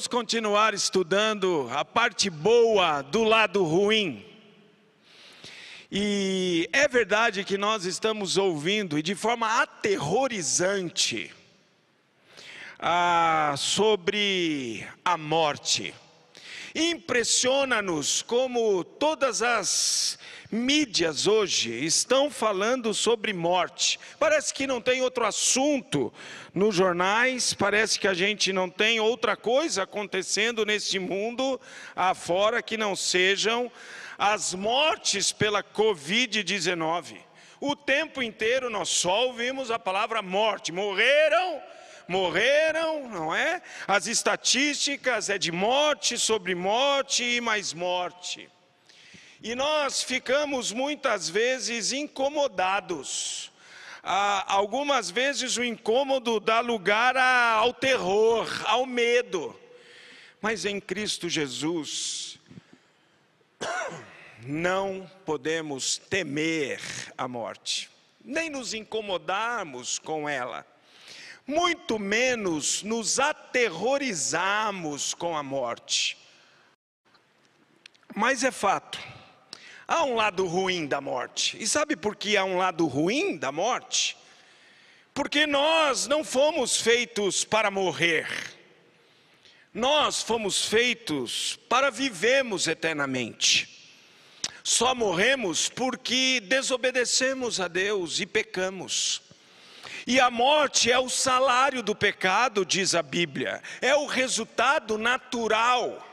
Vamos continuar estudando a parte boa do lado ruim. E é verdade que nós estamos ouvindo, e de forma aterrorizante, ah, sobre a morte. Impressiona-nos como todas as mídias hoje estão falando sobre morte. Parece que não tem outro assunto nos jornais, parece que a gente não tem outra coisa acontecendo neste mundo afora que não sejam as mortes pela Covid-19. O tempo inteiro nós só ouvimos a palavra morte. Morreram morreram, não é? As estatísticas é de morte sobre morte e mais morte. E nós ficamos muitas vezes incomodados. Ah, algumas vezes o incômodo dá lugar ao terror, ao medo. Mas em Cristo Jesus, não podemos temer a morte, nem nos incomodarmos com ela muito menos nos aterrorizamos com a morte. Mas é fato, há um lado ruim da morte. E sabe por que há um lado ruim da morte? Porque nós não fomos feitos para morrer. Nós fomos feitos para vivermos eternamente. Só morremos porque desobedecemos a Deus e pecamos. E a morte é o salário do pecado, diz a Bíblia, é o resultado natural,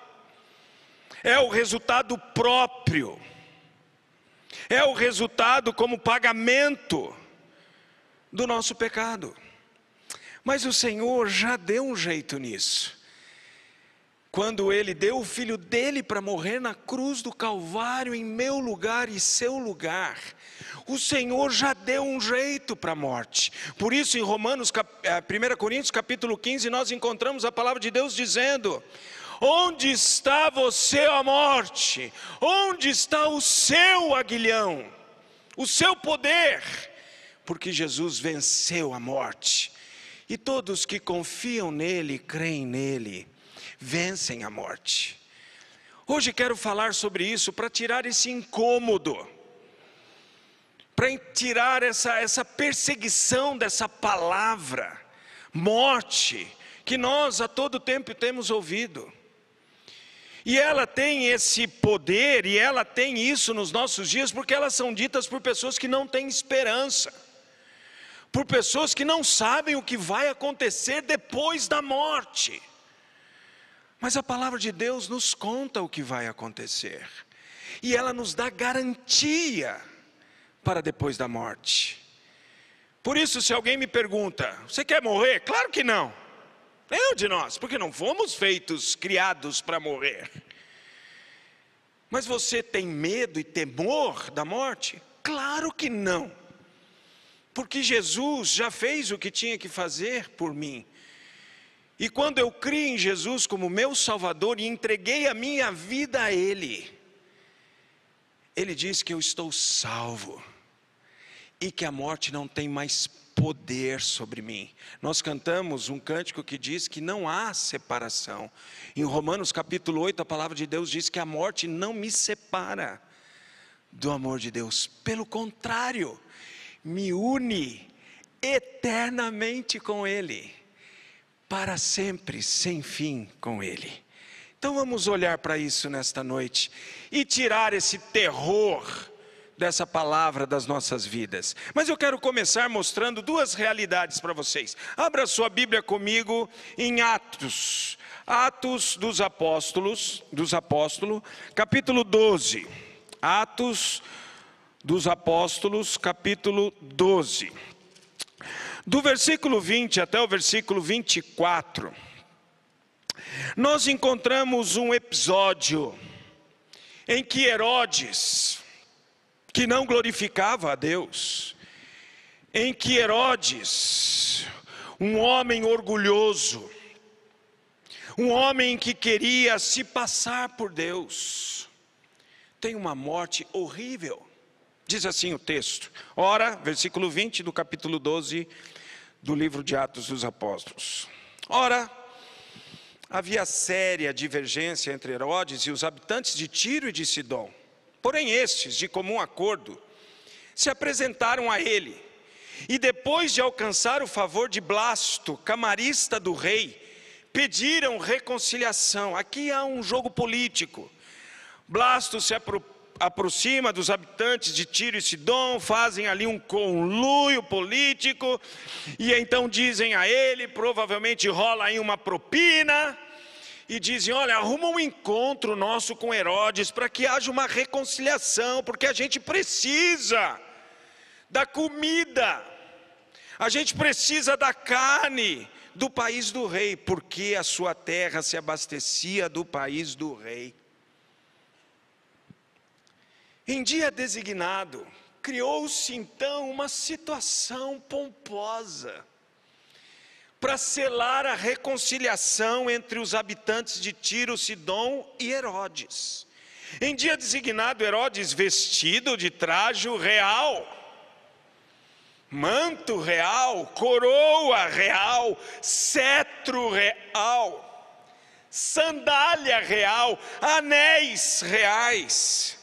é o resultado próprio, é o resultado como pagamento do nosso pecado. Mas o Senhor já deu um jeito nisso. Quando ele deu o filho dele para morrer na cruz do Calvário em meu lugar e seu lugar, o Senhor já deu um jeito para a morte. Por isso, em Romanos, 1 eh, Coríntios capítulo 15, nós encontramos a palavra de Deus dizendo: Onde está você, a morte? Onde está o seu aguilhão? O seu poder? Porque Jesus venceu a morte. E todos que confiam nele, creem nele, vencem a morte. Hoje quero falar sobre isso para tirar esse incômodo para tirar essa, essa perseguição dessa palavra, morte, que nós a todo tempo temos ouvido. E ela tem esse poder, e ela tem isso nos nossos dias, porque elas são ditas por pessoas que não têm esperança, por pessoas que não sabem o que vai acontecer depois da morte. Mas a palavra de Deus nos conta o que vai acontecer, e ela nos dá garantia para depois da morte. Por isso, se alguém me pergunta, você quer morrer? Claro que não. Nenhum de nós, porque não fomos feitos, criados para morrer. Mas você tem medo e temor da morte? Claro que não. Porque Jesus já fez o que tinha que fazer por mim. E quando eu criei em Jesus como meu Salvador e entreguei a minha vida a Ele, Ele diz que eu estou salvo e que a morte não tem mais poder sobre mim. Nós cantamos um cântico que diz que não há separação. Em Romanos capítulo 8, a palavra de Deus diz que a morte não me separa do amor de Deus. Pelo contrário, me une eternamente com Ele, para sempre, sem fim com Ele. Então vamos olhar para isso nesta noite e tirar esse terror dessa palavra das nossas vidas. Mas eu quero começar mostrando duas realidades para vocês. Abra sua Bíblia comigo em Atos. Atos dos Apóstolos, dos Apóstolos, capítulo 12. Atos dos Apóstolos, capítulo 12. Do versículo 20 até o versículo 24, nós encontramos um episódio em que Herodes, que não glorificava a Deus, em que Herodes, um homem orgulhoso, um homem que queria se passar por Deus, tem uma morte horrível. Diz assim o texto. Ora, versículo 20 do capítulo 12 do livro de Atos dos Apóstolos. Ora, havia séria divergência entre Herodes e os habitantes de Tiro e de Sidom. Porém, estes, de comum acordo, se apresentaram a ele. E depois de alcançar o favor de Blasto, camarista do rei, pediram reconciliação. Aqui há um jogo político. Blasto se apro aproxima dos habitantes de Tiro e Sidom, fazem ali um conluio político, e então dizem a ele, provavelmente rola aí uma propina, e dizem: Olha, arruma um encontro nosso com Herodes para que haja uma reconciliação, porque a gente precisa da comida, a gente precisa da carne do país do rei, porque a sua terra se abastecia do país do rei. Em dia designado, criou-se então uma situação pomposa para selar a reconciliação entre os habitantes de Tiro, Sidom e Herodes. Em dia designado, Herodes, vestido de traje real, manto real, coroa real, cetro real, sandália real, anéis reais,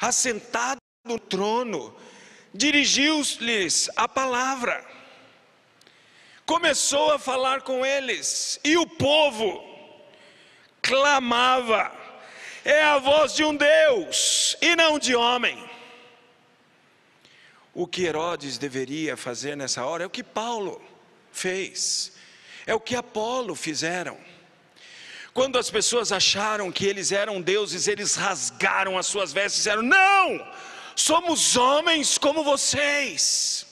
assentado no trono, dirigiu-lhes a palavra, começou a falar com eles, e o povo clamava: é a voz de um Deus e não de homem. O que Herodes deveria fazer nessa hora é o que Paulo fez, é o que Apolo fizeram quando as pessoas acharam que eles eram deuses, eles rasgaram as suas vestes e disseram: Não, somos homens como vocês.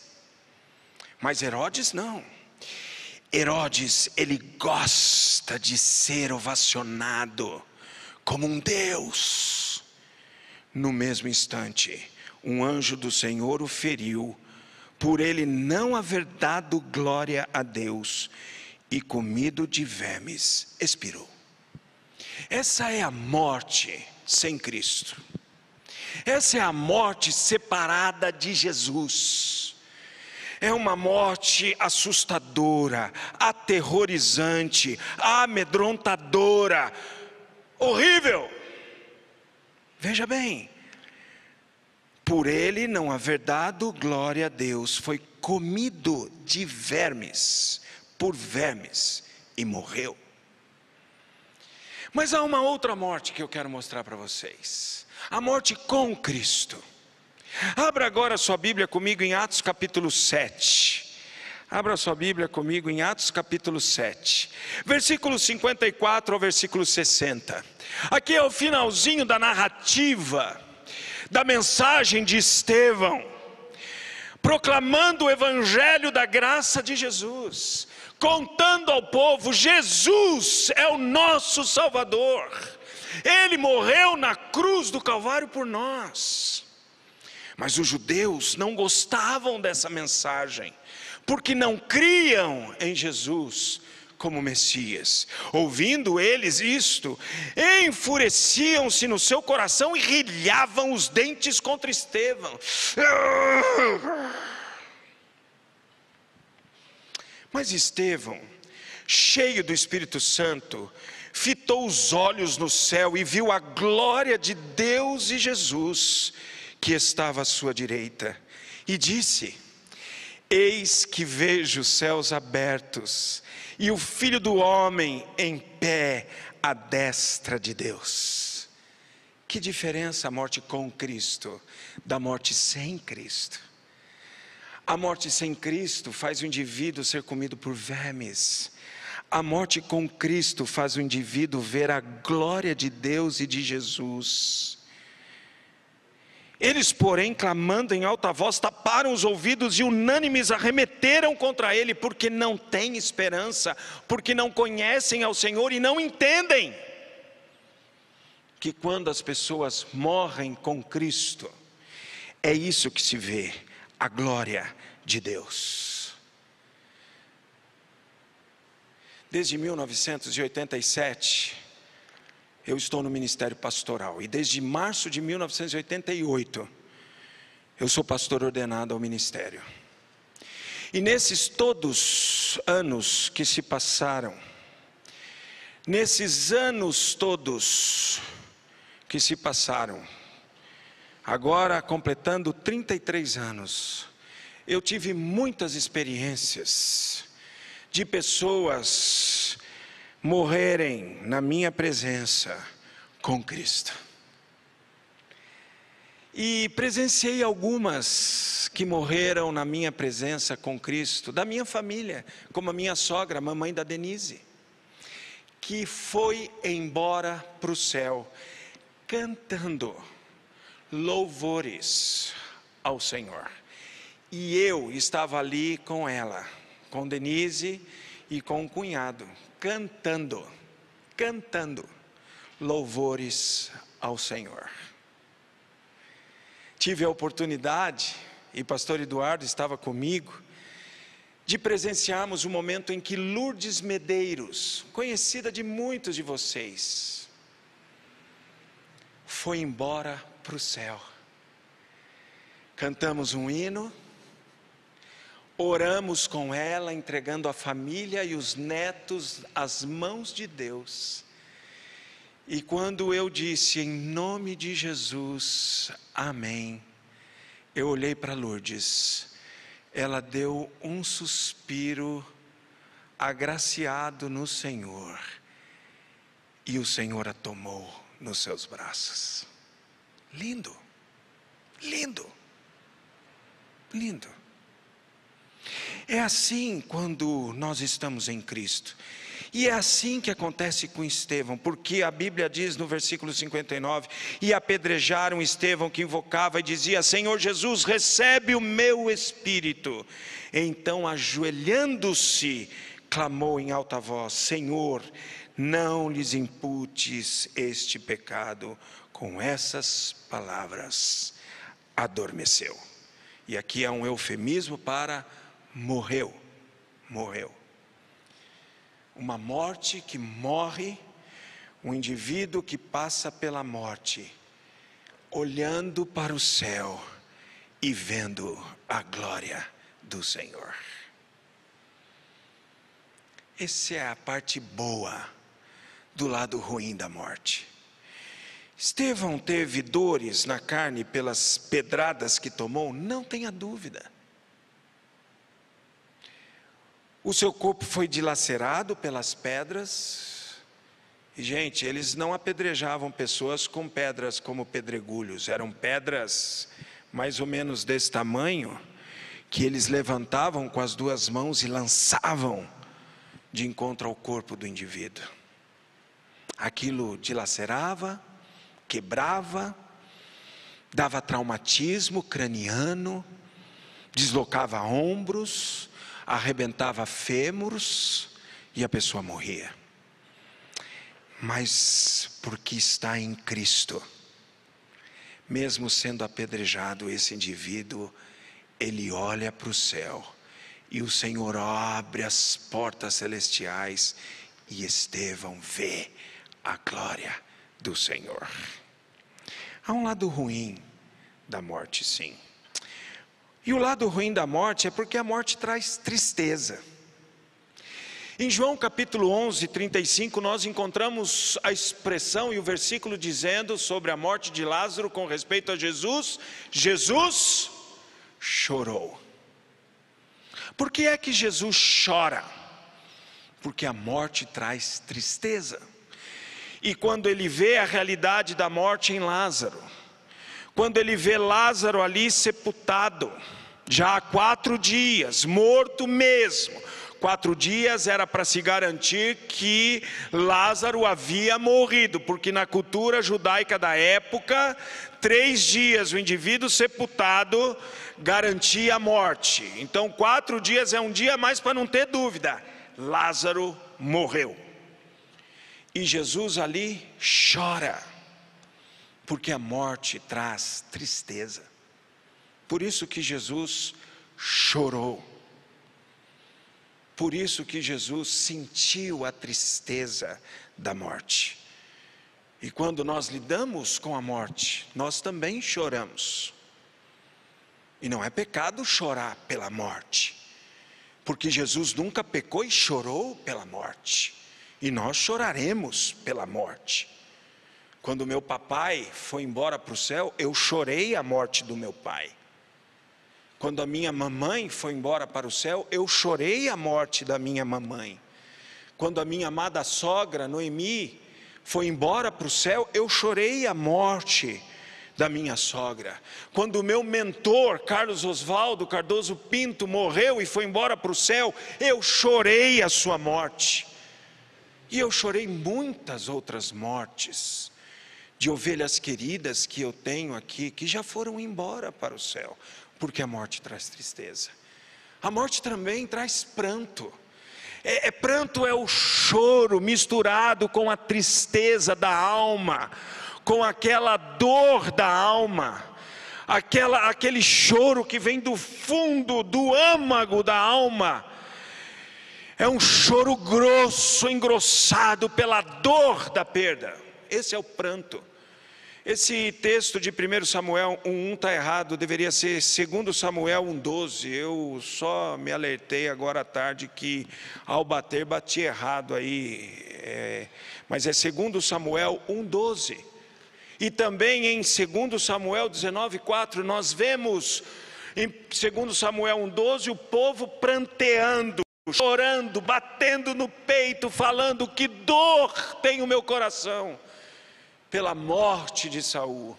Mas Herodes não. Herodes, ele gosta de ser ovacionado como um Deus. No mesmo instante, um anjo do Senhor o feriu, por ele não haver dado glória a Deus, e comido de vermes, expirou. Essa é a morte sem Cristo. Essa é a morte separada de Jesus. É uma morte assustadora, aterrorizante, amedrontadora, horrível. Veja bem, por ele não haver dado glória a Deus, foi comido de vermes, por vermes, e morreu. Mas há uma outra morte que eu quero mostrar para vocês: a morte com Cristo. Abra agora sua Bíblia comigo em Atos capítulo 7. Abra sua Bíblia comigo em Atos capítulo 7, versículo 54 ao versículo 60. Aqui é o finalzinho da narrativa, da mensagem de Estevão, proclamando o evangelho da graça de Jesus contando ao povo: Jesus é o nosso Salvador, ele morreu na cruz do Calvário por nós. Mas os judeus não gostavam dessa mensagem, porque não criam em Jesus como Messias. Ouvindo eles isto, enfureciam-se no seu coração e rilhavam os dentes contra Estevão. Mas Estevão, cheio do Espírito Santo, fitou os olhos no céu e viu a glória de Deus e Jesus, que estava à sua direita, e disse: Eis que vejo os céus abertos e o Filho do Homem em pé à destra de Deus. Que diferença a morte com Cristo da morte sem Cristo? A morte sem Cristo faz o indivíduo ser comido por vermes. A morte com Cristo faz o indivíduo ver a glória de Deus e de Jesus. Eles, porém, clamando em alta voz, taparam os ouvidos e unânimes arremeteram contra ele, porque não têm esperança, porque não conhecem ao Senhor e não entendem que quando as pessoas morrem com Cristo, é isso que se vê, a glória de Deus. Desde 1987, eu estou no ministério pastoral e desde março de 1988 eu sou pastor ordenado ao ministério. E nesses todos anos que se passaram, nesses anos todos que se passaram, agora completando 33 anos, eu tive muitas experiências de pessoas morrerem na minha presença com Cristo. E presenciei algumas que morreram na minha presença com Cristo, da minha família, como a minha sogra, a mamãe da Denise, que foi embora para o céu cantando louvores ao Senhor. E eu estava ali com ela, com Denise e com o cunhado, cantando, cantando louvores ao Senhor. Tive a oportunidade, e pastor Eduardo estava comigo, de presenciarmos o um momento em que Lourdes Medeiros, conhecida de muitos de vocês, foi embora para o céu. Cantamos um hino, oramos com ela, entregando a família e os netos às mãos de Deus. E quando eu disse em nome de Jesus, amém, eu olhei para Lourdes, ela deu um suspiro agraciado no Senhor, e o Senhor a tomou nos seus braços. Lindo, lindo, lindo. É assim quando nós estamos em Cristo. E é assim que acontece com Estevão, porque a Bíblia diz no versículo 59: E apedrejaram Estevão, que invocava e dizia: Senhor Jesus, recebe o meu espírito. Então, ajoelhando-se, clamou em alta voz: Senhor, não lhes imputes este pecado. Com essas palavras, adormeceu. E aqui é um eufemismo para morreu, morreu. Uma morte que morre, um indivíduo que passa pela morte, olhando para o céu e vendo a glória do Senhor. Essa é a parte boa do lado ruim da morte. Estevão teve dores na carne pelas pedradas que tomou, não tenha dúvida. O seu corpo foi dilacerado pelas pedras. E, gente, eles não apedrejavam pessoas com pedras como pedregulhos, eram pedras mais ou menos desse tamanho, que eles levantavam com as duas mãos e lançavam de encontro ao corpo do indivíduo. Aquilo dilacerava, quebrava, dava traumatismo craniano, deslocava ombros, arrebentava fêmuros e a pessoa morria. Mas porque está em Cristo, mesmo sendo apedrejado esse indivíduo, ele olha para o céu e o Senhor abre as portas celestiais e Estevão vê a glória do Senhor. Há um lado ruim da morte, sim. E o lado ruim da morte é porque a morte traz tristeza. Em João capítulo 11, 35, nós encontramos a expressão e o versículo dizendo sobre a morte de Lázaro com respeito a Jesus: Jesus chorou. Por que é que Jesus chora? Porque a morte traz tristeza. E quando ele vê a realidade da morte em Lázaro, quando ele vê Lázaro ali sepultado, já há quatro dias, morto mesmo, Quatro dias era para se garantir que Lázaro havia morrido, porque na cultura judaica da época, três dias o indivíduo sepultado garantia a morte. Então, quatro dias é um dia mais para não ter dúvida: Lázaro morreu. E Jesus ali chora, porque a morte traz tristeza. Por isso que Jesus chorou. Por isso que Jesus sentiu a tristeza da morte. E quando nós lidamos com a morte, nós também choramos. E não é pecado chorar pela morte, porque Jesus nunca pecou e chorou pela morte, e nós choraremos pela morte. Quando meu papai foi embora para o céu, eu chorei a morte do meu pai. Quando a minha mamãe foi embora para o céu, eu chorei a morte da minha mamãe. Quando a minha amada sogra, Noemi, foi embora para o céu, eu chorei a morte da minha sogra. Quando o meu mentor, Carlos Oswaldo Cardoso Pinto, morreu e foi embora para o céu, eu chorei a sua morte. E eu chorei muitas outras mortes de ovelhas queridas que eu tenho aqui, que já foram embora para o céu porque a morte traz tristeza. A morte também traz pranto. É, é, pranto é o choro misturado com a tristeza da alma, com aquela dor da alma, aquela, aquele choro que vem do fundo, do âmago da alma. É um choro grosso, engrossado pela dor da perda. Esse é o pranto. Esse texto de 1 Samuel 1,1 está errado, deveria ser 2 Samuel 1,12. Eu só me alertei agora à tarde que ao bater, bati errado aí. É, mas é 2 Samuel 1,12. E também em 2 Samuel 19,4, nós vemos em 2 Samuel 1,12 o povo pranteando, chorando, batendo no peito, falando: Que dor tem o meu coração pela morte de Saul.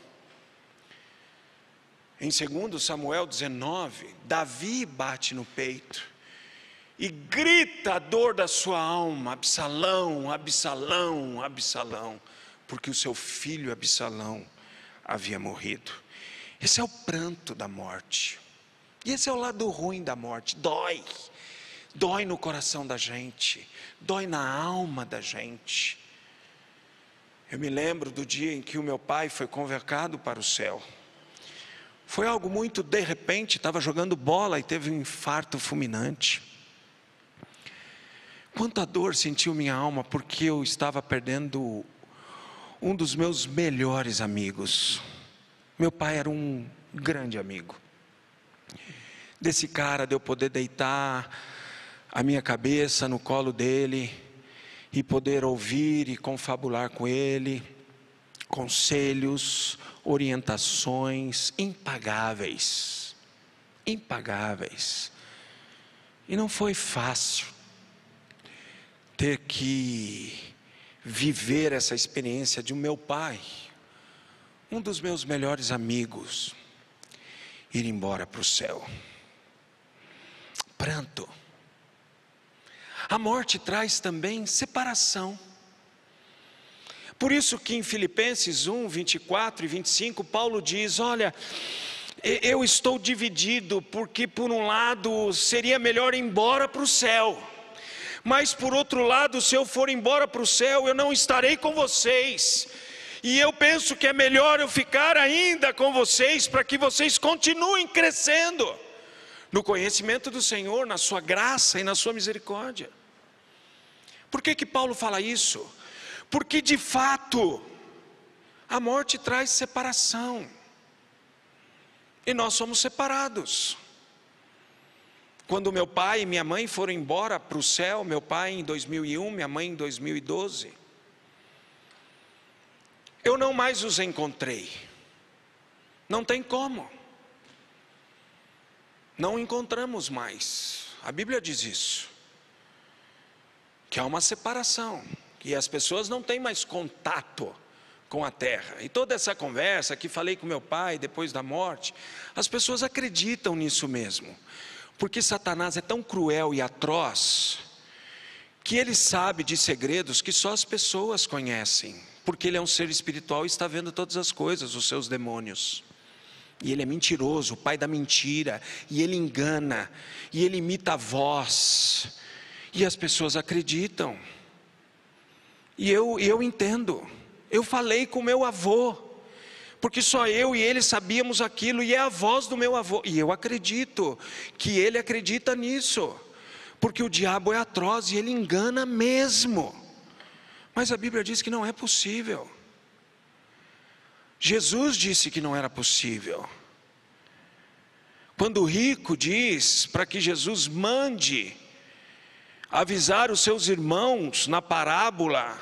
Em 2 Samuel 19, Davi bate no peito e grita a dor da sua alma: Absalão, Absalão, Absalão, porque o seu filho Absalão havia morrido. Esse é o pranto da morte. E esse é o lado ruim da morte. Dói. Dói no coração da gente, dói na alma da gente. Eu me lembro do dia em que o meu pai foi convocado para o céu. Foi algo muito de repente, estava jogando bola e teve um infarto fulminante. Quanta dor sentiu minha alma porque eu estava perdendo um dos meus melhores amigos. Meu pai era um grande amigo. Desse cara de eu poder deitar a minha cabeça no colo dele e poder ouvir e confabular com Ele, conselhos, orientações impagáveis. Impagáveis. E não foi fácil ter que viver essa experiência de um meu pai, um dos meus melhores amigos, ir embora para o céu. Pranto a morte traz também separação. Por isso que em Filipenses 1, 24 e 25, Paulo diz: Olha, eu estou dividido, porque por um lado seria melhor ir embora para o céu, mas por outro lado, se eu for embora para o céu, eu não estarei com vocês. E eu penso que é melhor eu ficar ainda com vocês, para que vocês continuem crescendo no conhecimento do Senhor, na Sua graça e na Sua misericórdia. Por que que Paulo fala isso? Porque de fato a morte traz separação. E nós somos separados. Quando meu pai e minha mãe foram embora para o céu, meu pai em 2001, minha mãe em 2012, eu não mais os encontrei. Não tem como. Não encontramos mais. A Bíblia diz isso que há uma separação, que as pessoas não têm mais contato com a terra. E toda essa conversa que falei com meu pai depois da morte, as pessoas acreditam nisso mesmo. Porque Satanás é tão cruel e atroz que ele sabe de segredos que só as pessoas conhecem, porque ele é um ser espiritual e está vendo todas as coisas, os seus demônios. E ele é mentiroso, o pai da mentira, e ele engana, e ele imita a voz, e as pessoas acreditam. E eu, eu entendo, eu falei com meu avô, porque só eu e ele sabíamos aquilo, e é a voz do meu avô, e eu acredito que ele acredita nisso, porque o diabo é atroz e ele engana mesmo, mas a Bíblia diz que não é possível. Jesus disse que não era possível. Quando o rico diz para que Jesus mande avisar os seus irmãos na parábola,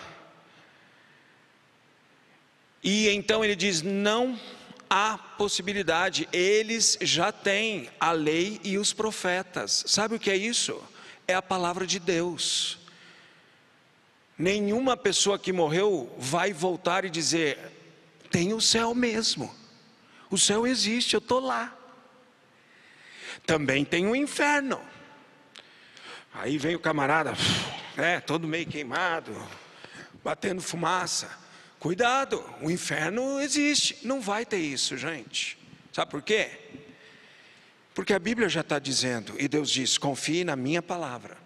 e então ele diz: não há possibilidade, eles já têm a lei e os profetas. Sabe o que é isso? É a palavra de Deus. Nenhuma pessoa que morreu vai voltar e dizer: tem o céu mesmo. O céu existe, eu estou lá. Também tem o inferno. Aí vem o camarada, é, todo meio queimado, batendo fumaça. Cuidado, o inferno existe. Não vai ter isso, gente. Sabe por quê? Porque a Bíblia já está dizendo, e Deus diz: confie na minha palavra.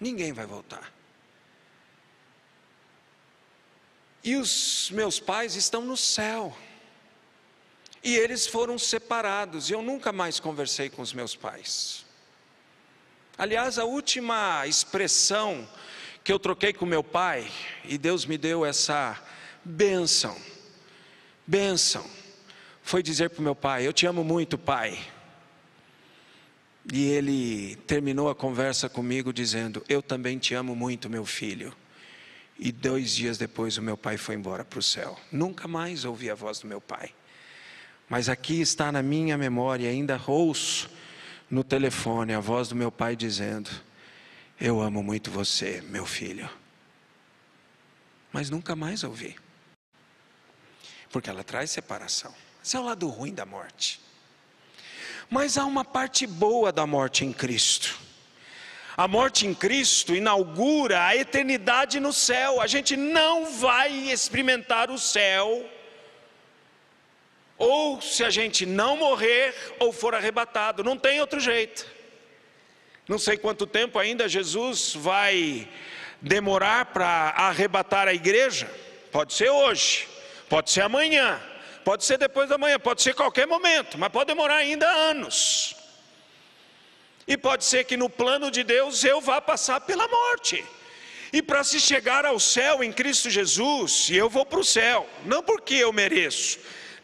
Ninguém vai voltar. E os meus pais estão no céu. E eles foram separados, e eu nunca mais conversei com os meus pais. Aliás, a última expressão que eu troquei com meu pai, e Deus me deu essa bênção, bênção, foi dizer para o meu pai: Eu te amo muito, pai. E ele terminou a conversa comigo dizendo: Eu também te amo muito, meu filho. E dois dias depois o meu pai foi embora para o céu. Nunca mais ouvi a voz do meu pai. Mas aqui está na minha memória, ainda ouço no telefone a voz do meu pai dizendo: Eu amo muito você, meu filho. Mas nunca mais ouvi. Porque ela traz separação. Esse é o lado ruim da morte. Mas há uma parte boa da morte em Cristo. A morte em Cristo inaugura a eternidade no céu. A gente não vai experimentar o céu, ou se a gente não morrer ou for arrebatado, não tem outro jeito. Não sei quanto tempo ainda Jesus vai demorar para arrebatar a igreja. Pode ser hoje, pode ser amanhã, pode ser depois da manhã, pode ser qualquer momento, mas pode demorar ainda anos. E pode ser que no plano de Deus eu vá passar pela morte. E para se chegar ao céu em Cristo Jesus, e eu vou para o céu, não porque eu mereço,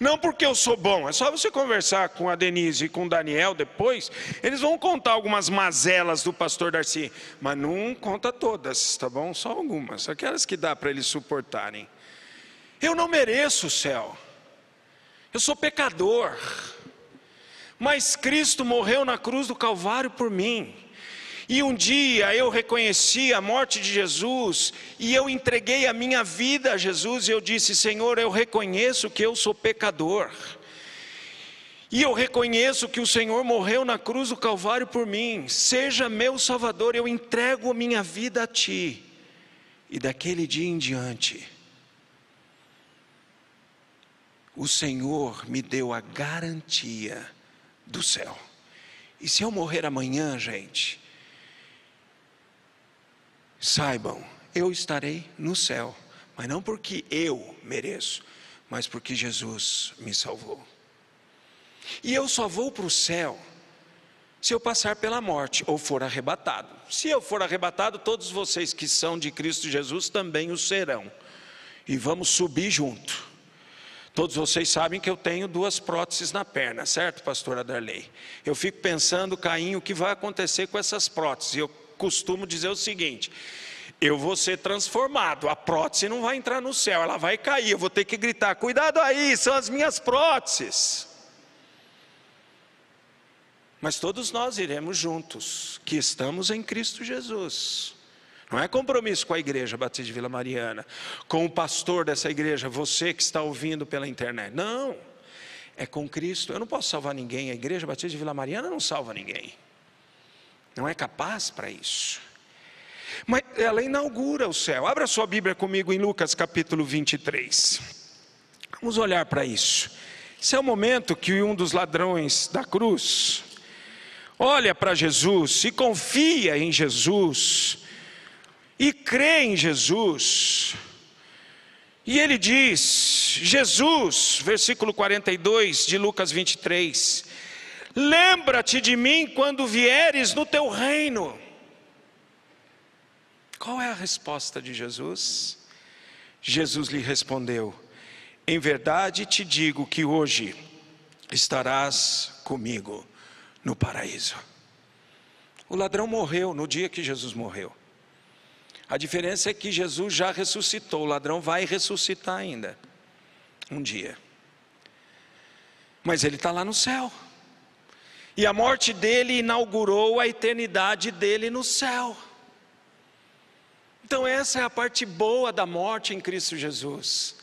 não porque eu sou bom, é só você conversar com a Denise e com o Daniel depois, eles vão contar algumas mazelas do pastor Darcy, mas não conta todas, tá bom? Só algumas, aquelas que dá para eles suportarem. Eu não mereço o céu, eu sou pecador, mas Cristo morreu na cruz do Calvário por mim. E um dia eu reconheci a morte de Jesus e eu entreguei a minha vida a Jesus e eu disse: Senhor, eu reconheço que eu sou pecador. E eu reconheço que o Senhor morreu na cruz do Calvário por mim. Seja meu Salvador, eu entrego a minha vida a Ti. E daquele dia em diante, o Senhor me deu a garantia do céu. E se eu morrer amanhã, gente, saibam, eu estarei no céu, mas não porque eu mereço, mas porque Jesus me salvou. E eu só vou para o céu se eu passar pela morte ou for arrebatado. Se eu for arrebatado, todos vocês que são de Cristo Jesus também o serão. E vamos subir junto. Todos vocês sabem que eu tenho duas próteses na perna, certo, pastora Darley? Eu fico pensando, Caim, o que vai acontecer com essas próteses. Eu costumo dizer o seguinte: eu vou ser transformado, a prótese não vai entrar no céu, ela vai cair, eu vou ter que gritar: cuidado aí, são as minhas próteses. Mas todos nós iremos juntos, que estamos em Cristo Jesus. Não é compromisso com a igreja Batista de Vila Mariana, com o pastor dessa igreja, você que está ouvindo pela internet. Não. É com Cristo. Eu não posso salvar ninguém. A igreja Batista de Vila Mariana não salva ninguém. Não é capaz para isso. Mas ela inaugura o céu. Abra sua Bíblia comigo em Lucas capítulo 23. Vamos olhar para isso. Esse é o momento que um dos ladrões da cruz olha para Jesus e confia em Jesus e crê em Jesus. E ele diz: Jesus, versículo 42 de Lucas 23, lembra-te de mim quando vieres no teu reino. Qual é a resposta de Jesus? Jesus lhe respondeu: Em verdade te digo que hoje estarás comigo no paraíso. O ladrão morreu no dia que Jesus morreu. A diferença é que Jesus já ressuscitou, o ladrão vai ressuscitar ainda, um dia. Mas ele está lá no céu. E a morte dele inaugurou a eternidade dele no céu. Então, essa é a parte boa da morte em Cristo Jesus.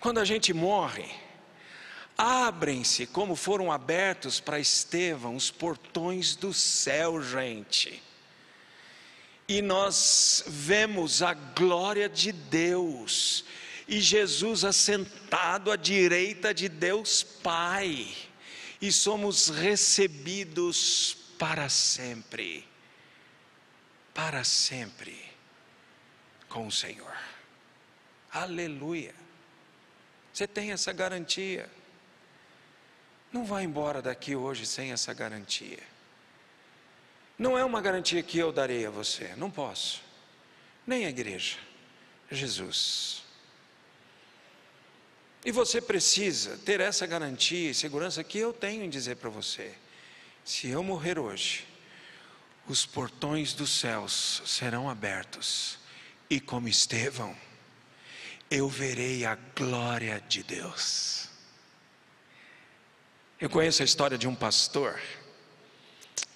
Quando a gente morre, abrem-se, como foram abertos para Estevão, os portões do céu, gente. E nós vemos a glória de Deus, e Jesus assentado à direita de Deus Pai, e somos recebidos para sempre para sempre com o Senhor. Aleluia. Você tem essa garantia. Não vá embora daqui hoje sem essa garantia. Não é uma garantia que eu darei a você, não posso. Nem a igreja. Jesus. E você precisa ter essa garantia e segurança que eu tenho em dizer para você: se eu morrer hoje, os portões dos céus serão abertos, e como Estevão, eu verei a glória de Deus. Eu conheço a história de um pastor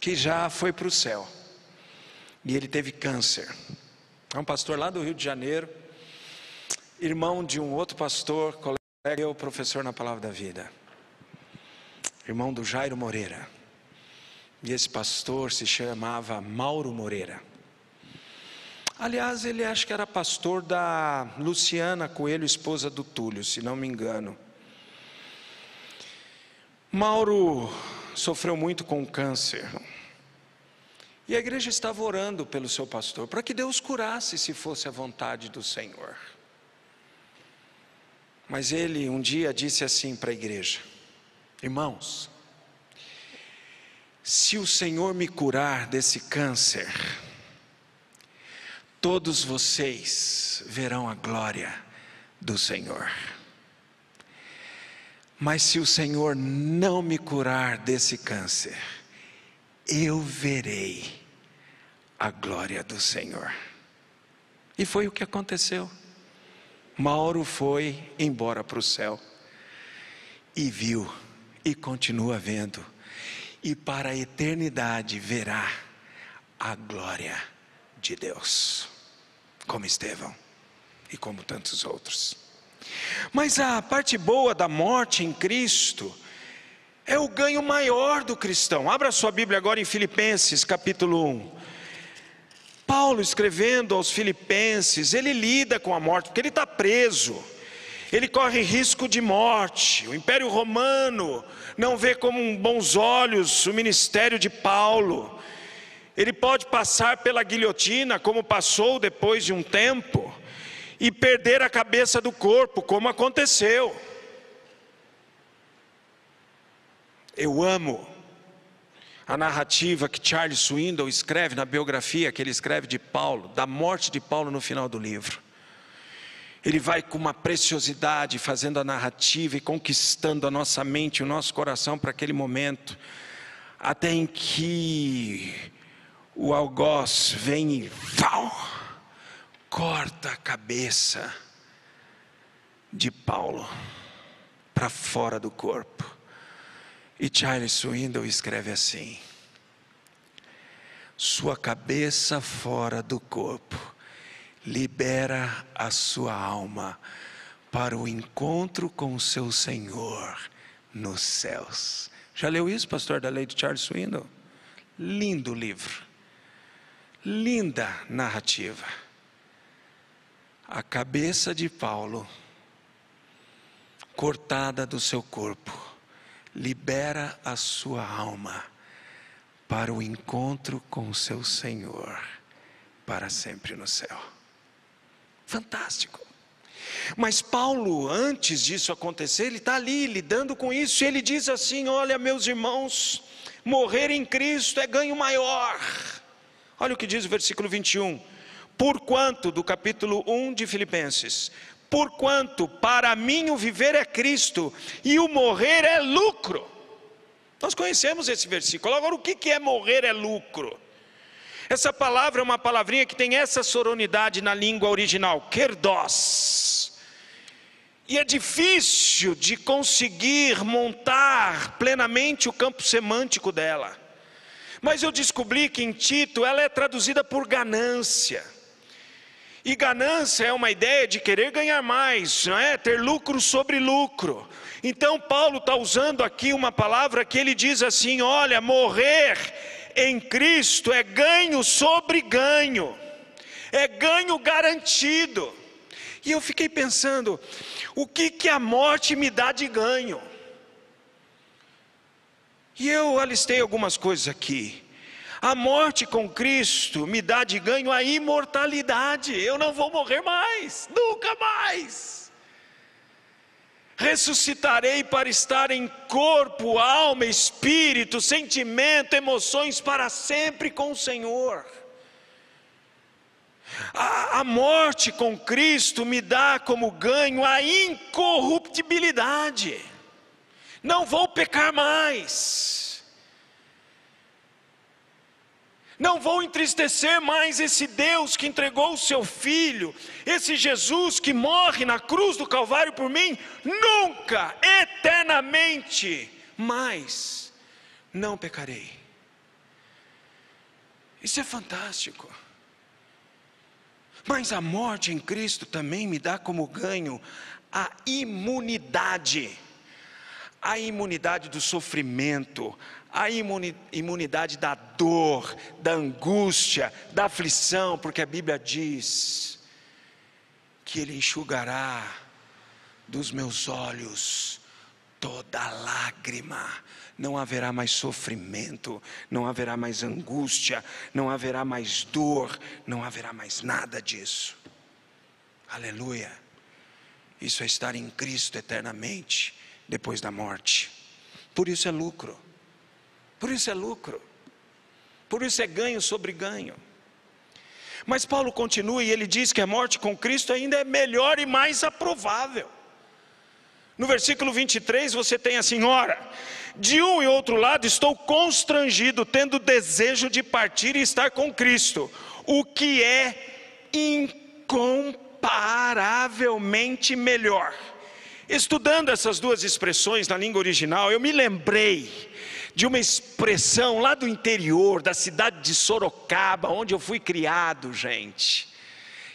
que já foi para o céu e ele teve câncer. É um pastor lá do Rio de Janeiro, irmão de um outro pastor, colega meu, professor na Palavra da Vida, irmão do Jairo Moreira. E esse pastor se chamava Mauro Moreira. Aliás, ele acho que era pastor da Luciana Coelho, esposa do Túlio, se não me engano. Mauro sofreu muito com câncer. E a igreja estava orando pelo seu pastor, para que Deus curasse se fosse a vontade do Senhor. Mas ele um dia disse assim para a igreja: Irmãos, se o Senhor me curar desse câncer, todos vocês verão a glória do Senhor. Mas se o Senhor não me curar desse câncer, eu verei a glória do Senhor. E foi o que aconteceu. Mauro foi embora para o céu e viu e continua vendo e para a eternidade verá a glória de Deus, como Estevão e como tantos outros. Mas a parte boa da morte em Cristo é o ganho maior do cristão. Abra sua Bíblia agora em Filipenses, capítulo 1. Paulo escrevendo aos Filipenses, ele lida com a morte, porque ele está preso ele corre risco de morte. O Império Romano não vê com bons olhos o ministério de Paulo. Ele pode passar pela guilhotina, como passou depois de um tempo, e perder a cabeça do corpo, como aconteceu. Eu amo a narrativa que Charles Swindoll escreve na biografia que ele escreve de Paulo, da morte de Paulo no final do livro. Ele vai com uma preciosidade fazendo a narrativa e conquistando a nossa mente, o nosso coração para aquele momento, até em que o algoz vem e corta a cabeça de Paulo para fora do corpo. E Charles Swindoll escreve assim: Sua cabeça fora do corpo libera a sua alma para o encontro com o seu Senhor nos céus. Já leu isso, pastor, da lei de Charles Swindoll? Lindo livro, linda narrativa. A cabeça de Paulo, cortada do seu corpo, libera a sua alma para o encontro com o seu Senhor para sempre no céu. Fantástico. Mas Paulo, antes disso acontecer, ele está ali lidando com isso, e ele diz assim: Olha, meus irmãos, morrer em Cristo é ganho maior. Olha o que diz o versículo 21. Porquanto, do capítulo 1 de Filipenses, porquanto para mim o viver é Cristo e o morrer é lucro. Nós conhecemos esse versículo. Agora, o que é morrer é lucro? Essa palavra é uma palavrinha que tem essa soronidade na língua original, kerdos. E é difícil de conseguir montar plenamente o campo semântico dela. Mas eu descobri que em Tito ela é traduzida por ganância. E ganância é uma ideia de querer ganhar mais, não é? Ter lucro sobre lucro. Então Paulo está usando aqui uma palavra que ele diz assim: olha, morrer em Cristo é ganho sobre ganho, é ganho garantido. E eu fiquei pensando, o que que a morte me dá de ganho? E eu alistei algumas coisas aqui. A morte com Cristo me dá de ganho a imortalidade. Eu não vou morrer mais, nunca mais. Ressuscitarei para estar em corpo, alma, espírito, sentimento, emoções para sempre com o Senhor. A, a, morte com Cristo me dá como ganho a incorruptibilidade. Não vou pecar mais. Não vou entristecer mais esse Deus que entregou o seu filho, esse Jesus que morre na cruz do Calvário por mim, nunca, eternamente mais não pecarei. Isso é fantástico. Mas a morte em Cristo também me dá como ganho a imunidade, a imunidade do sofrimento, a imunidade da dor, da angústia, da aflição, porque a Bíblia diz que Ele enxugará dos meus olhos toda lágrima, não haverá mais sofrimento, não haverá mais angústia, não haverá mais dor, não haverá mais nada disso. Aleluia. Isso é estar em Cristo eternamente depois da morte. Por isso é lucro. Por isso é lucro. Por isso é ganho sobre ganho. Mas Paulo continua e ele diz que a morte com Cristo ainda é melhor e mais aprovável. No versículo 23 você tem assim: ora, de um e outro lado estou constrangido, tendo desejo de partir e estar com Cristo, o que é incomparavelmente melhor. Estudando essas duas expressões na língua original, eu me lembrei de uma expressão lá do interior, da cidade de Sorocaba, onde eu fui criado, gente.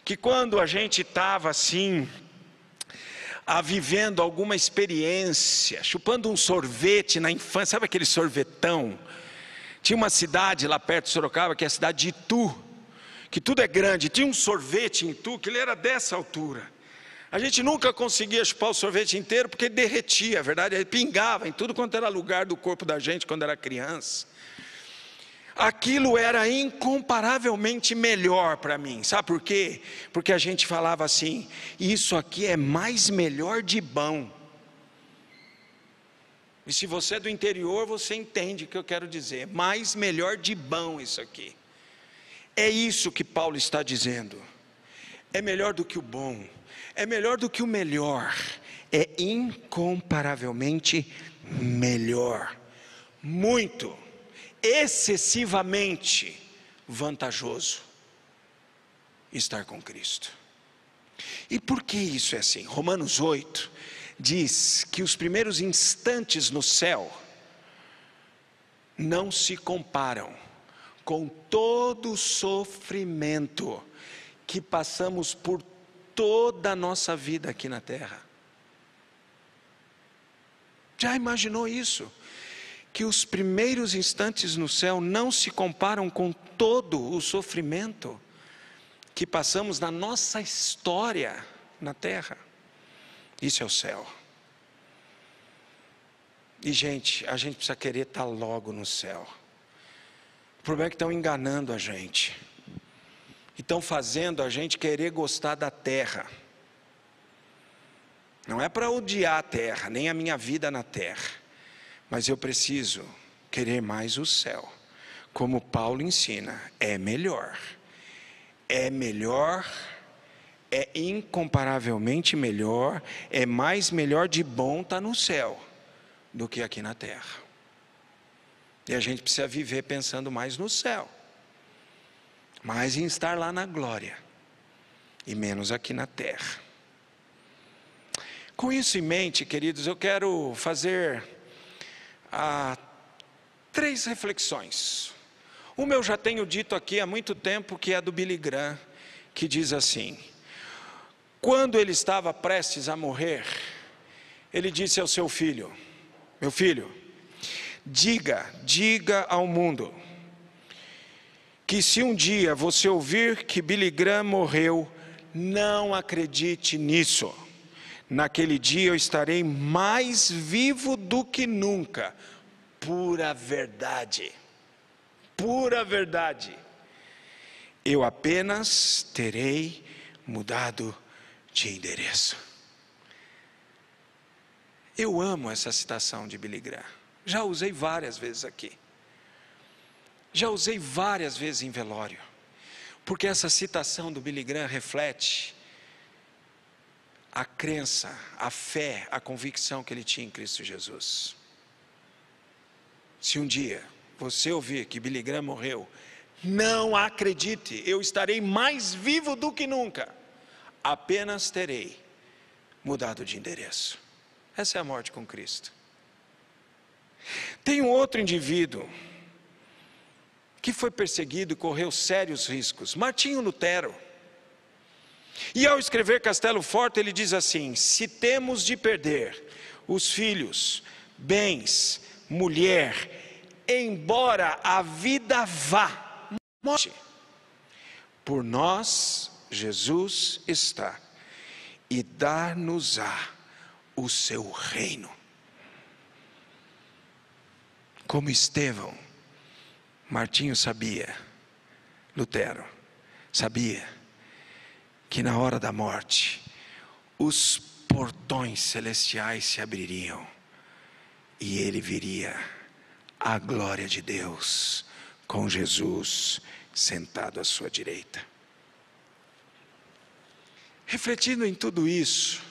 Que quando a gente estava assim, a vivendo alguma experiência, chupando um sorvete na infância, sabe aquele sorvetão? Tinha uma cidade lá perto de Sorocaba, que é a cidade de Itu, que tudo é grande, tinha um sorvete em Itu, que ele era dessa altura. A gente nunca conseguia chupar o sorvete inteiro porque derretia, a verdade, ele pingava em tudo quanto era lugar do corpo da gente quando era criança. Aquilo era incomparavelmente melhor para mim, sabe por quê? Porque a gente falava assim: isso aqui é mais melhor de bom. E se você é do interior, você entende o que eu quero dizer: mais melhor de bom isso aqui. É isso que Paulo está dizendo. É melhor do que o bom é melhor do que o melhor, é incomparavelmente melhor, muito, excessivamente vantajoso estar com Cristo. E por que isso é assim? Romanos 8 diz que os primeiros instantes no céu não se comparam com todo o sofrimento que passamos por toda a nossa vida aqui na terra. Já imaginou isso? que os primeiros instantes no céu não se comparam com todo o sofrimento que passamos na nossa história na terra. Isso é o céu. E, gente, a gente precisa querer estar logo no céu. O problema é que estão enganando a gente. Estão fazendo a gente querer gostar da terra. Não é para odiar a terra, nem a minha vida na terra. Mas eu preciso querer mais o céu. Como Paulo ensina, é melhor. É melhor é incomparavelmente melhor, é mais melhor de bom estar tá no céu do que aqui na terra. E a gente precisa viver pensando mais no céu, mais em estar lá na glória, e menos aqui na terra. Com isso em mente, queridos, eu quero fazer ah, três reflexões. Uma eu já tenho dito aqui há muito tempo, que é do Billy Graham, que diz assim: quando ele estava prestes a morrer, ele disse ao seu filho: Meu filho, diga, diga ao mundo, que se um dia você ouvir que Billy Graham morreu, não acredite nisso. Naquele dia eu estarei mais vivo do que nunca. Pura verdade. Pura verdade. Eu apenas terei mudado de endereço. Eu amo essa citação de Billy Graham. Já usei várias vezes aqui. Já usei várias vezes em velório. Porque essa citação do Billy Graham reflete a crença, a fé, a convicção que ele tinha em Cristo Jesus. Se um dia você ouvir que Billy Graham morreu, não acredite, eu estarei mais vivo do que nunca apenas terei mudado de endereço. Essa é a morte com Cristo. Tem um outro indivíduo que foi perseguido e correu sérios riscos, Martinho Lutero. E ao escrever Castelo Forte, ele diz assim: se temos de perder os filhos, bens, mulher, embora a vida vá, morte, por nós Jesus está e dar-nos-á o seu reino. Como Estevão, Martinho sabia, Lutero sabia, que na hora da morte, os portões celestiais se abririam e ele viria a glória de Deus com Jesus sentado à sua direita. Refletindo em tudo isso,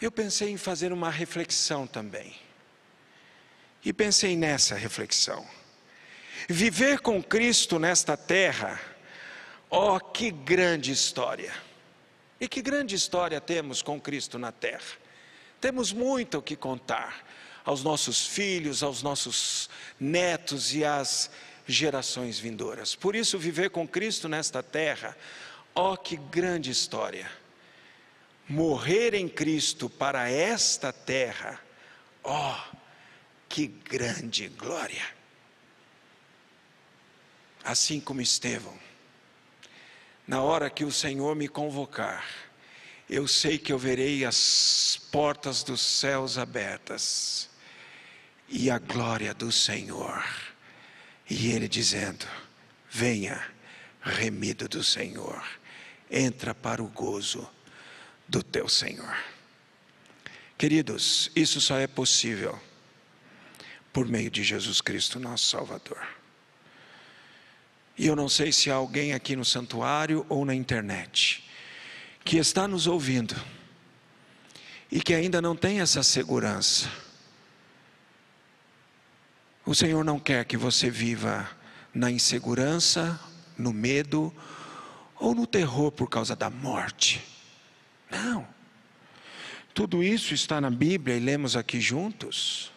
eu pensei em fazer uma reflexão também. E pensei nessa reflexão. Viver com Cristo nesta terra, ó, oh, que grande história! E que grande história temos com Cristo na terra. Temos muito o que contar aos nossos filhos, aos nossos netos e às gerações vindouras. Por isso, viver com Cristo nesta terra, Ó oh, que grande história! Morrer em Cristo para esta terra, ó, oh, que grande glória! Assim como Estevão, na hora que o Senhor me convocar, eu sei que eu verei as portas dos céus abertas e a glória do Senhor, e Ele dizendo: Venha, remido do Senhor entra para o gozo do teu Senhor. Queridos, isso só é possível por meio de Jesus Cristo, nosso Salvador. E eu não sei se há alguém aqui no santuário ou na internet que está nos ouvindo e que ainda não tem essa segurança. O Senhor não quer que você viva na insegurança, no medo ou no terror por causa da morte. Não. Tudo isso está na Bíblia e lemos aqui juntos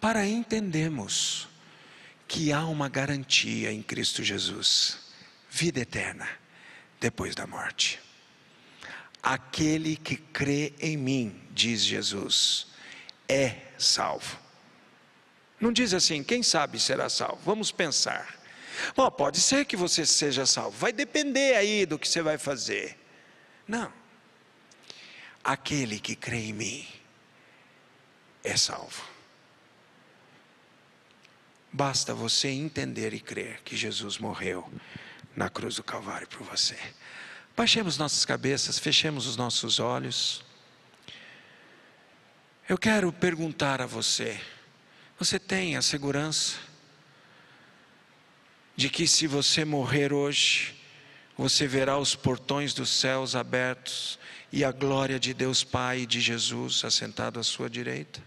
para entendermos que há uma garantia em Cristo Jesus vida eterna depois da morte. Aquele que crê em mim, diz Jesus, é salvo. Não diz assim, quem sabe será salvo. Vamos pensar. Bom, pode ser que você seja salvo, vai depender aí do que você vai fazer. Não. Aquele que crê em mim é salvo. Basta você entender e crer que Jesus morreu na cruz do Calvário por você. Baixemos nossas cabeças, fechemos os nossos olhos. Eu quero perguntar a você: você tem a segurança de que se você morrer hoje, você verá os portões dos céus abertos e a glória de Deus Pai e de Jesus assentado à sua direita?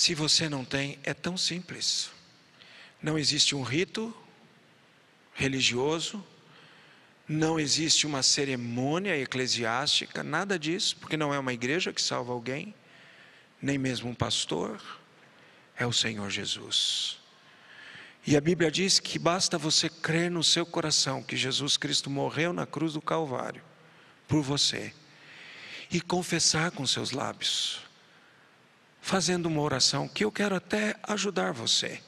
Se você não tem, é tão simples. Não existe um rito religioso, não existe uma cerimônia eclesiástica, nada disso, porque não é uma igreja que salva alguém, nem mesmo um pastor, é o Senhor Jesus. E a Bíblia diz que basta você crer no seu coração que Jesus Cristo morreu na cruz do Calvário por você e confessar com seus lábios fazendo uma oração que eu quero até ajudar você.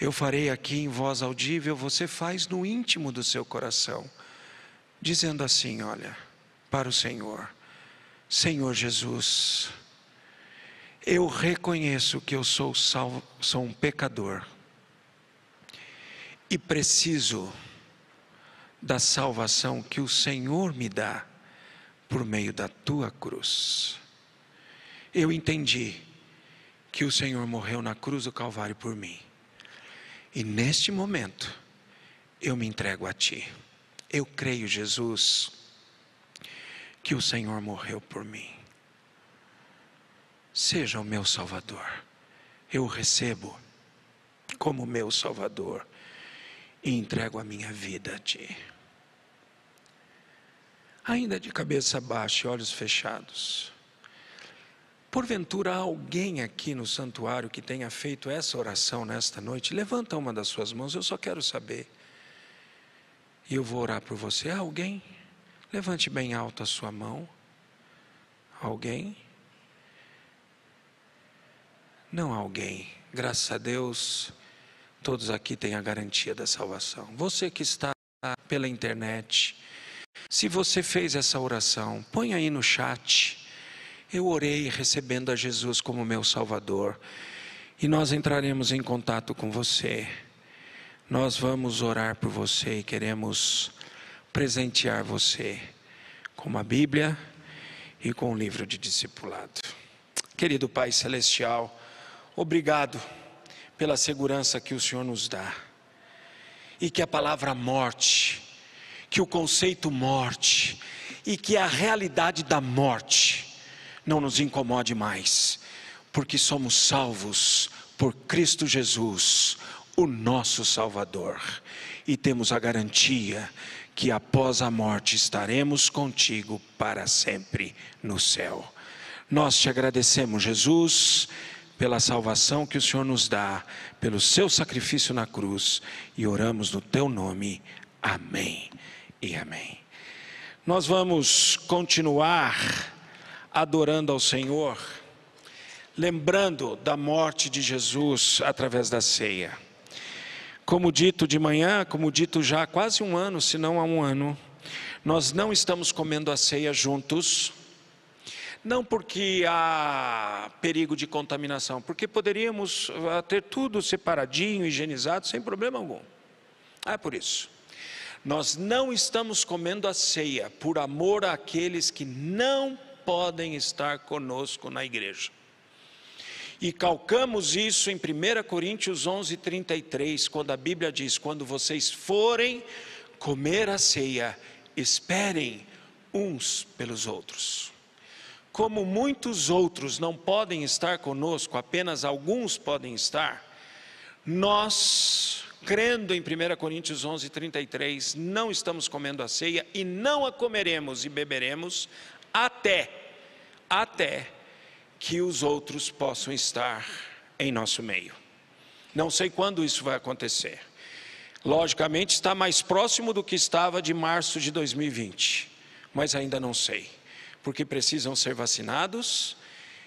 Eu farei aqui em voz audível, você faz no íntimo do seu coração, dizendo assim: Olha, para o Senhor, Senhor Jesus, eu reconheço que eu sou, salvo, sou um pecador e preciso da salvação que o Senhor me dá por meio da tua cruz eu entendi que o Senhor morreu na cruz do Calvário por mim. E neste momento, eu me entrego a Ti. Eu creio, Jesus, que o Senhor morreu por mim. Seja o meu Salvador. Eu o recebo como meu Salvador e entrego a minha vida a Ti. Ainda de cabeça baixa e olhos fechados. Porventura há alguém aqui no santuário que tenha feito essa oração nesta noite? Levanta uma das suas mãos, eu só quero saber. E eu vou orar por você. Há alguém? Levante bem alto a sua mão. Alguém? Não há alguém. Graças a Deus, todos aqui têm a garantia da salvação. Você que está pela internet, se você fez essa oração, põe aí no chat eu orei recebendo a Jesus como meu Salvador. E nós entraremos em contato com você. Nós vamos orar por você e queremos presentear você com a Bíblia e com o livro de discipulado. Querido Pai Celestial, obrigado pela segurança que o Senhor nos dá. E que a palavra morte, que o conceito morte e que a realidade da morte não nos incomode mais, porque somos salvos por Cristo Jesus, o nosso Salvador, e temos a garantia que após a morte estaremos contigo para sempre no céu. Nós te agradecemos, Jesus, pela salvação que o Senhor nos dá, pelo seu sacrifício na cruz, e oramos no teu nome. Amém e amém. Nós vamos continuar adorando ao Senhor, lembrando da morte de Jesus através da ceia. Como dito de manhã, como dito já há quase um ano, se não há um ano, nós não estamos comendo a ceia juntos, não porque há perigo de contaminação, porque poderíamos ah, ter tudo separadinho, higienizado, sem problema algum. É por isso. Nós não estamos comendo a ceia por amor àqueles que não podem estar conosco na igreja. E calcamos isso em 1 Coríntios 11, 33, quando a Bíblia diz: Quando vocês forem comer a ceia, esperem uns pelos outros. Como muitos outros não podem estar conosco, apenas alguns podem estar, nós, crendo em 1 Coríntios 11, 33, não estamos comendo a ceia e não a comeremos e beberemos até, até que os outros possam estar em nosso meio. Não sei quando isso vai acontecer. Logicamente está mais próximo do que estava de março de 2020, mas ainda não sei, porque precisam ser vacinados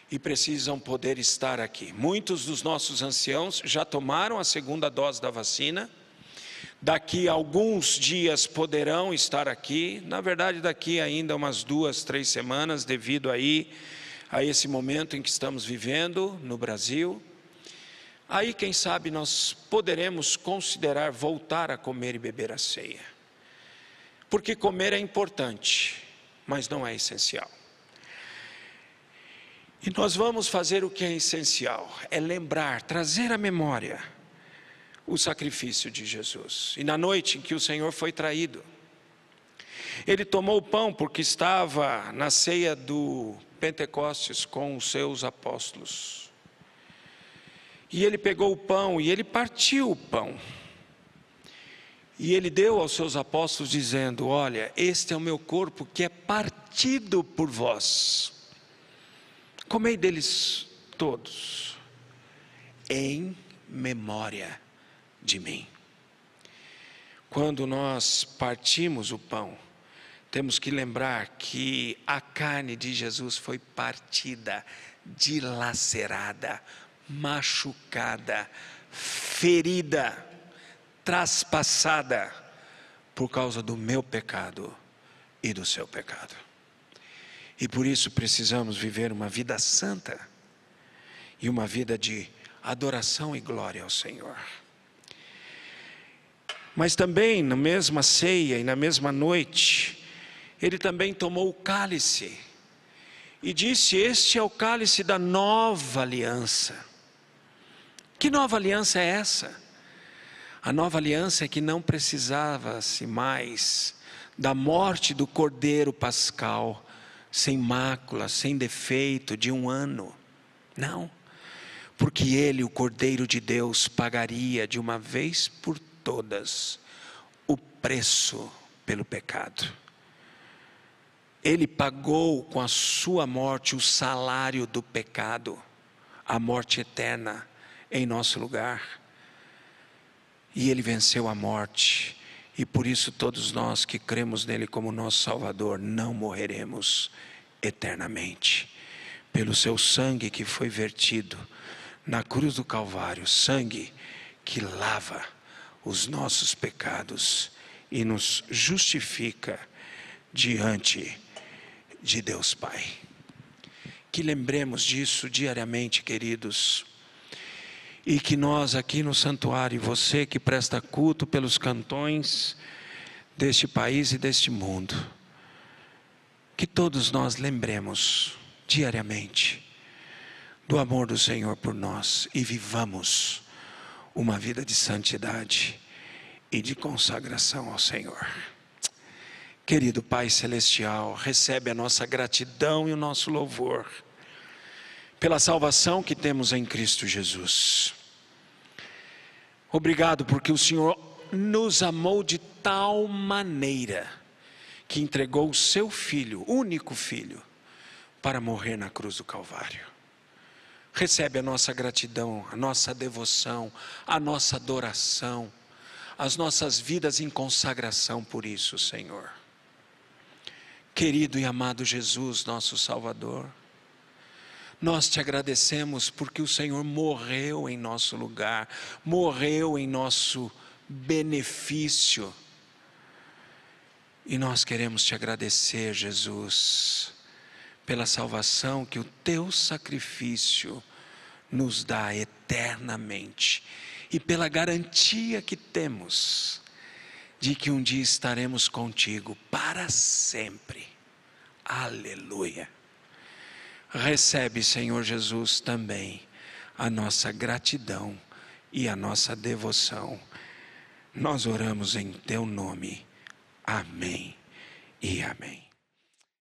e precisam poder estar aqui. Muitos dos nossos anciãos já tomaram a segunda dose da vacina. Daqui a alguns dias poderão estar aqui. Na verdade, daqui ainda umas duas, três semanas, devido aí a esse momento em que estamos vivendo no Brasil. Aí, quem sabe, nós poderemos considerar voltar a comer e beber a ceia. Porque comer é importante, mas não é essencial. E nós vamos fazer o que é essencial: é lembrar, trazer à memória o sacrifício de Jesus. E na noite em que o Senhor foi traído, ele tomou o pão porque estava na ceia do Pentecostes com os seus apóstolos. E ele pegou o pão e ele partiu o pão. E ele deu aos seus apóstolos, dizendo: Olha, este é o meu corpo que é partido por vós. Comei deles todos, em memória de mim. Quando nós partimos o pão, temos que lembrar que a carne de Jesus foi partida, dilacerada, machucada, ferida, traspassada por causa do meu pecado e do seu pecado. E por isso precisamos viver uma vida santa e uma vida de adoração e glória ao Senhor. Mas também, na mesma ceia e na mesma noite, ele também tomou o cálice e disse: Este é o cálice da nova aliança. Que nova aliança é essa? A nova aliança é que não precisava-se mais da morte do cordeiro pascal, sem mácula, sem defeito, de um ano. Não, porque ele, o cordeiro de Deus, pagaria de uma vez por todas o preço pelo pecado. Ele pagou com a sua morte o salário do pecado, a morte eterna em nosso lugar. E ele venceu a morte, e por isso todos nós que cremos nele como nosso Salvador não morreremos eternamente. Pelo seu sangue que foi vertido na cruz do Calvário sangue que lava os nossos pecados e nos justifica diante de Deus Pai. Que lembremos disso diariamente, queridos e que nós aqui no santuário, você que presta culto pelos cantões deste país e deste mundo, que todos nós lembremos diariamente do amor do Senhor por nós e vivamos uma vida de santidade e de consagração ao Senhor. Querido Pai Celestial, recebe a nossa gratidão e o nosso louvor pela salvação que temos em Cristo Jesus. Obrigado porque o Senhor nos amou de tal maneira que entregou o seu filho, único filho, para morrer na cruz do Calvário. Recebe a nossa gratidão, a nossa devoção, a nossa adoração, as nossas vidas em consagração por isso, Senhor. Querido e amado Jesus, nosso Salvador, nós te agradecemos porque o Senhor morreu em nosso lugar, morreu em nosso benefício. E nós queremos te agradecer, Jesus, pela salvação que o teu sacrifício nos dá eternamente e pela garantia que temos de que um dia estaremos contigo para sempre. Aleluia. Recebe, Senhor Jesus, também a nossa gratidão e a nossa devoção. Nós oramos em Teu nome. Amém e amém.